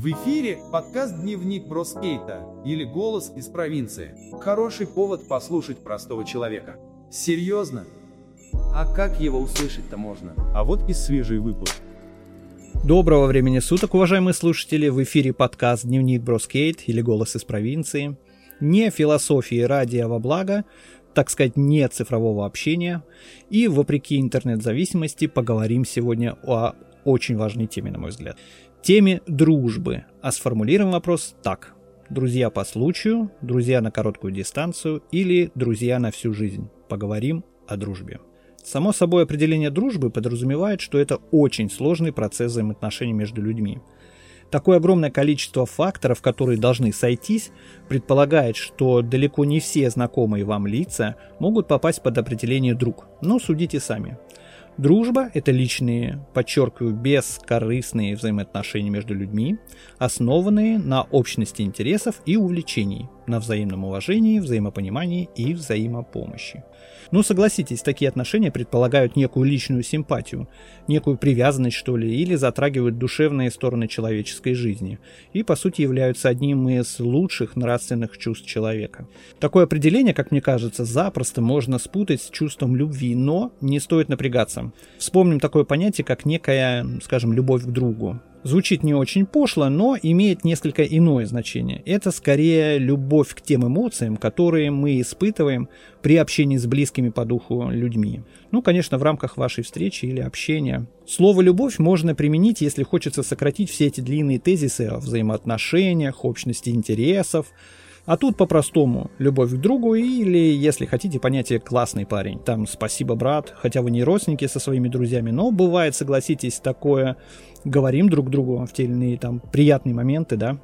В эфире подкаст «Дневник Броскейта» или «Голос из провинции». Хороший повод послушать простого человека. Серьезно? А как его услышать-то можно? А вот и свежий выпуск. Доброго времени суток, уважаемые слушатели! В эфире подкаст «Дневник Броскейт» или «Голос из провинции». Не философии ради, а во благо, так сказать, не цифрового общения. И, вопреки интернет-зависимости, поговорим сегодня о очень важной теме, на мой взгляд теме дружбы, а сформулируем вопрос так. Друзья по случаю, друзья на короткую дистанцию или друзья на всю жизнь. Поговорим о дружбе. Само собой определение дружбы подразумевает, что это очень сложный процесс взаимоотношений между людьми. Такое огромное количество факторов, которые должны сойтись, предполагает, что далеко не все знакомые вам лица могут попасть под определение друг. Но судите сами. Дружба – это личные, подчеркиваю, бескорыстные взаимоотношения между людьми, основанные на общности интересов и увлечений, на взаимном уважении, взаимопонимании и взаимопомощи. Ну, согласитесь, такие отношения предполагают некую личную симпатию, некую привязанность, что ли, или затрагивают душевные стороны человеческой жизни, и, по сути, являются одним из лучших нравственных чувств человека. Такое определение, как мне кажется, запросто можно спутать с чувством любви, но не стоит напрягаться. Вспомним такое понятие, как некая, скажем, любовь к другу. Звучит не очень пошло, но имеет несколько иное значение. Это скорее любовь к тем эмоциям, которые мы испытываем при общении с близкими по духу людьми. Ну, конечно, в рамках вашей встречи или общения. Слово «любовь» можно применить, если хочется сократить все эти длинные тезисы о взаимоотношениях, общности интересов, а тут по-простому, любовь к другу или, если хотите, понятие «классный парень». Там «спасибо, брат», хотя вы не родственники со своими друзьями, но бывает, согласитесь, такое говорим друг другу в те или иные там приятные моменты, да.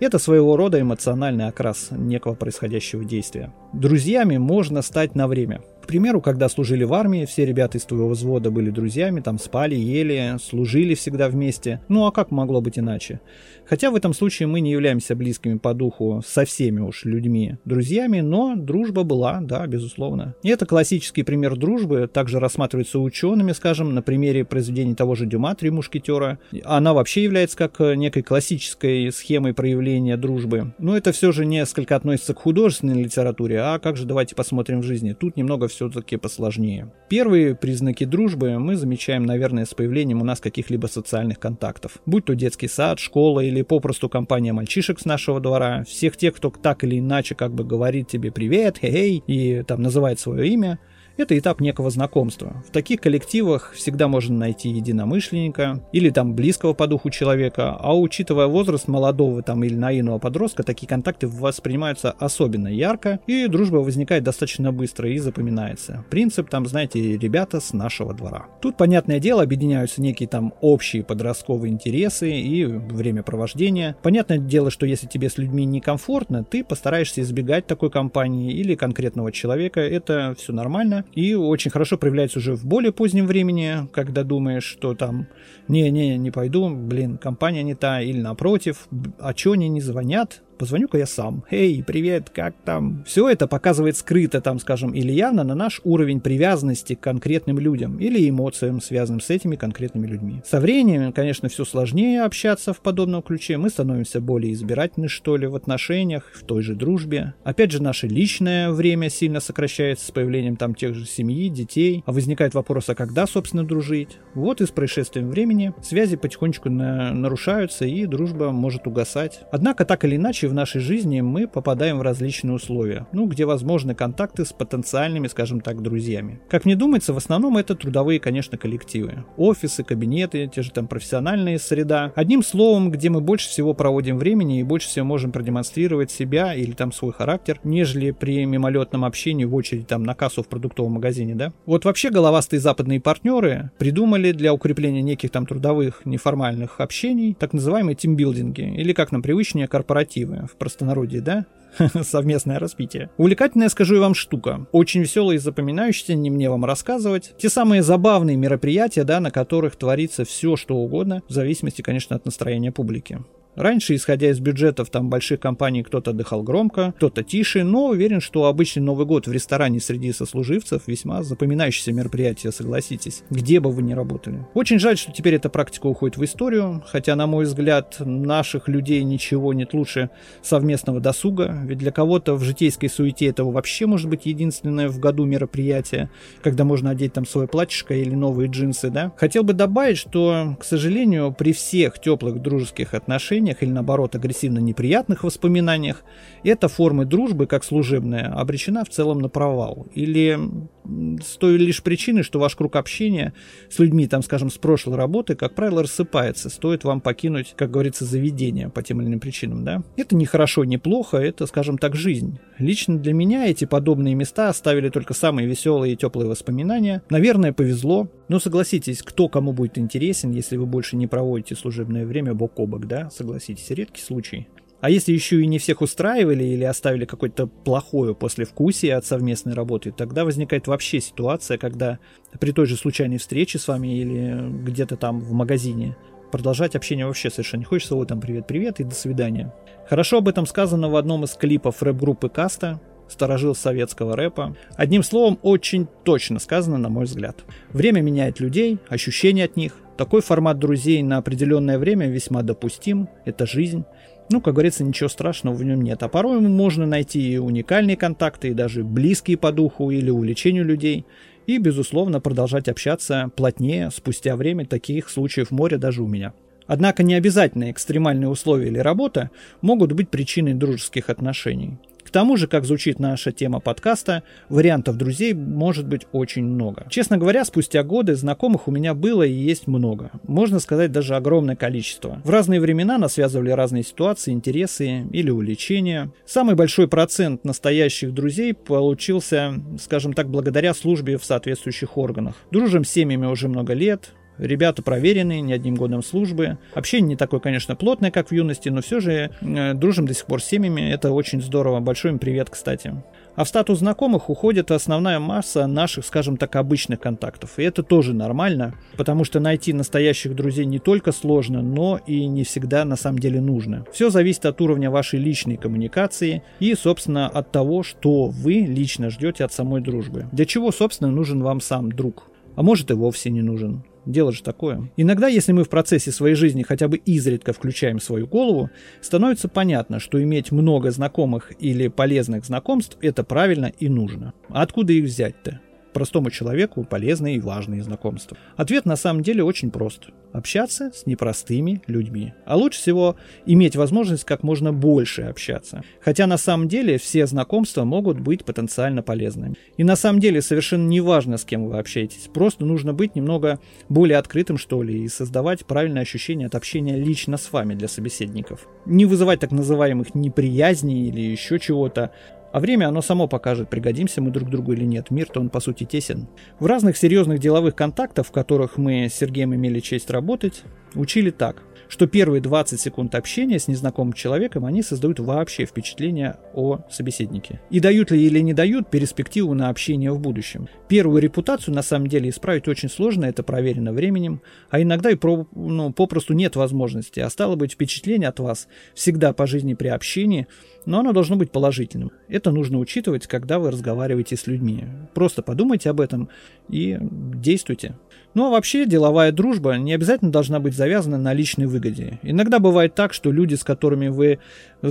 Это своего рода эмоциональный окрас некого происходящего действия. Друзьями можно стать на время – примеру, когда служили в армии, все ребята из твоего взвода были друзьями, там спали, ели, служили всегда вместе. Ну а как могло быть иначе? Хотя в этом случае мы не являемся близкими по духу со всеми уж людьми друзьями, но дружба была, да, безусловно. И это классический пример дружбы, также рассматривается учеными, скажем, на примере произведений того же Дюма «Три мушкетера». Она вообще является как некой классической схемой проявления дружбы. Но это все же несколько относится к художественной литературе, а как же давайте посмотрим в жизни. Тут немного все-таки посложнее. Первые признаки дружбы мы замечаем, наверное, с появлением у нас каких-либо социальных контактов. Будь то детский сад, школа или попросту компания мальчишек с нашего двора, всех тех, кто так или иначе как бы говорит тебе привет, хей, и там называет свое имя – это этап некого знакомства. В таких коллективах всегда можно найти единомышленника или там близкого по духу человека, а учитывая возраст молодого там или наивного подростка, такие контакты воспринимаются особенно ярко, и дружба возникает достаточно быстро и запоминается. Принцип там, знаете, ребята с нашего двора. Тут, понятное дело, объединяются некие там общие подростковые интересы и времяпровождения. Понятное дело, что если тебе с людьми некомфортно, ты постараешься избегать такой компании или конкретного человека, это все нормально, и очень хорошо проявляется уже в более позднем времени, когда думаешь, что там не-не, не пойду, блин, компания не та, или напротив, а чё они не звонят, позвоню-ка я сам. Эй, привет, как там? Все это показывает скрыто, там, скажем, или явно на наш уровень привязанности к конкретным людям или эмоциям, связанным с этими конкретными людьми. Со временем, конечно, все сложнее общаться в подобном ключе. Мы становимся более избирательны, что ли, в отношениях, в той же дружбе. Опять же, наше личное время сильно сокращается с появлением там тех же семьи, детей. А возникает вопрос, а когда, собственно, дружить? Вот и с происшествием времени связи потихонечку на нарушаются, и дружба может угасать. Однако, так или иначе, в нашей жизни мы попадаем в различные условия, ну, где возможны контакты с потенциальными, скажем так, друзьями. Как мне думается, в основном это трудовые, конечно, коллективы. Офисы, кабинеты, те же там профессиональные среда. Одним словом, где мы больше всего проводим времени и больше всего можем продемонстрировать себя или там свой характер, нежели при мимолетном общении в очередь там на кассу в продуктовом магазине, да? Вот вообще головастые западные партнеры придумали для укрепления неких там трудовых неформальных общений так называемые тимбилдинги, или как нам привычнее, корпоративы в простонародье, да? совместное распитие. Увлекательная, скажу я вам, штука. Очень веселая и запоминающаяся, не мне вам рассказывать. Те самые забавные мероприятия, да, на которых творится все, что угодно, в зависимости, конечно, от настроения публики. Раньше, исходя из бюджетов там больших компаний, кто-то отдыхал громко, кто-то тише, но уверен, что обычный Новый год в ресторане среди сослуживцев весьма запоминающееся мероприятие, согласитесь, где бы вы ни работали. Очень жаль, что теперь эта практика уходит в историю, хотя, на мой взгляд, наших людей ничего нет лучше совместного досуга, ведь для кого-то в житейской суете этого вообще может быть единственное в году мероприятие, когда можно одеть там свое платьишко или новые джинсы, да. Хотел бы добавить, что, к сожалению, при всех теплых дружеских отношениях или наоборот агрессивно неприятных воспоминаниях, эта форма дружбы, как служебная, обречена в целом на провал. Или с той лишь причины, что ваш круг общения с людьми, там, скажем, с прошлой работы, как правило, рассыпается. Стоит вам покинуть, как говорится, заведение по тем или иным причинам, да? Это не хорошо, не плохо, это, скажем так, жизнь. Лично для меня эти подобные места оставили только самые веселые и теплые воспоминания. Наверное, повезло. Но согласитесь, кто кому будет интересен, если вы больше не проводите служебное время бок о бок, да? Согласитесь, редкий случай. А если еще и не всех устраивали или оставили какое-то плохое послевкусие от совместной работы, тогда возникает вообще ситуация, когда при той же случайной встрече с вами или где-то там в магазине продолжать общение вообще совершенно не хочется. Вот там привет-привет и до свидания. Хорошо об этом сказано в одном из клипов рэп-группы Каста, сторожил советского рэпа. Одним словом, очень точно сказано, на мой взгляд. Время меняет людей, ощущения от них. Такой формат друзей на определенное время весьма допустим. Это жизнь. Ну, как говорится, ничего страшного в нем нет. А порой можно найти и уникальные контакты, и даже близкие по духу или увлечению людей. И, безусловно, продолжать общаться плотнее спустя время. Таких случаев море даже у меня. Однако не обязательно экстремальные условия или работа могут быть причиной дружеских отношений тому же, как звучит наша тема подкаста, вариантов друзей может быть очень много. Честно говоря, спустя годы знакомых у меня было и есть много. Можно сказать, даже огромное количество. В разные времена нас связывали разные ситуации, интересы или увлечения. Самый большой процент настоящих друзей получился, скажем так, благодаря службе в соответствующих органах. Дружим с семьями уже много лет, Ребята проверенные, не одним годом службы. Общение не такое, конечно, плотное, как в юности, но все же э, дружим до сих пор с семьями. Это очень здорово. Большой им привет, кстати. А в статус знакомых уходит основная масса наших, скажем так, обычных контактов. И это тоже нормально, потому что найти настоящих друзей не только сложно, но и не всегда на самом деле нужно. Все зависит от уровня вашей личной коммуникации и, собственно, от того, что вы лично ждете от самой дружбы. Для чего, собственно, нужен вам сам друг. А может и вовсе не нужен. Дело же такое. Иногда, если мы в процессе своей жизни хотя бы изредка включаем свою голову, становится понятно, что иметь много знакомых или полезных знакомств – это правильно и нужно. А откуда их взять-то? Простому человеку полезные и важные знакомства? Ответ на самом деле очень прост. Общаться с непростыми людьми. А лучше всего иметь возможность как можно больше общаться. Хотя на самом деле все знакомства могут быть потенциально полезными. И на самом деле совершенно не важно, с кем вы общаетесь. Просто нужно быть немного более открытым, что ли, и создавать правильное ощущение от общения лично с вами для собеседников. Не вызывать так называемых неприязней или еще чего-то, а время оно само покажет, пригодимся мы друг другу или нет. Мир-то он по сути тесен. В разных серьезных деловых контактах, в которых мы с Сергеем имели честь работать, учили так что первые 20 секунд общения с незнакомым человеком, они создают вообще впечатление о собеседнике. И дают ли или не дают перспективу на общение в будущем. Первую репутацию на самом деле исправить очень сложно, это проверено временем, а иногда и про, ну, попросту нет возможности, а стало быть впечатление от вас всегда по жизни при общении, но оно должно быть положительным. Это нужно учитывать, когда вы разговариваете с людьми. Просто подумайте об этом и действуйте. Ну а вообще деловая дружба не обязательно должна быть завязана на личной выгоде. Иногда бывает так, что люди, с которыми вы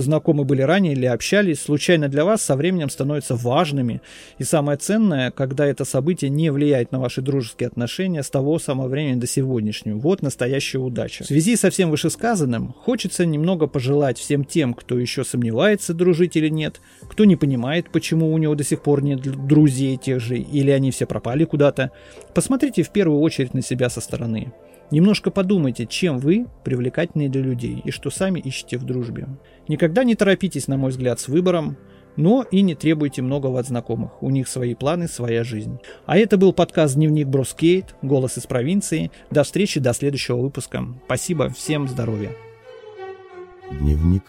знакомы были ранее или общались, случайно для вас со временем становятся важными. И самое ценное, когда это событие не влияет на ваши дружеские отношения с того самого времени до сегодняшнего. Вот настоящая удача. В связи со всем вышесказанным, хочется немного пожелать всем тем, кто еще сомневается, дружить или нет, кто не понимает, почему у него до сих пор нет друзей тех же, или они все пропали куда-то, посмотрите в первую очередь на себя со стороны. Немножко подумайте, чем вы привлекательны для людей и что сами ищете в дружбе. Никогда не торопитесь, на мой взгляд, с выбором, но и не требуйте многого от знакомых. У них свои планы, своя жизнь. А это был подкаст «Дневник Броскейт», «Голос из провинции». До встречи, до следующего выпуска. Спасибо, всем здоровья. Дневник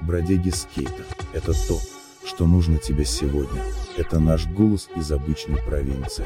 бродяги скейта. Это то, что нужно тебе сегодня. Это наш голос из обычной провинции.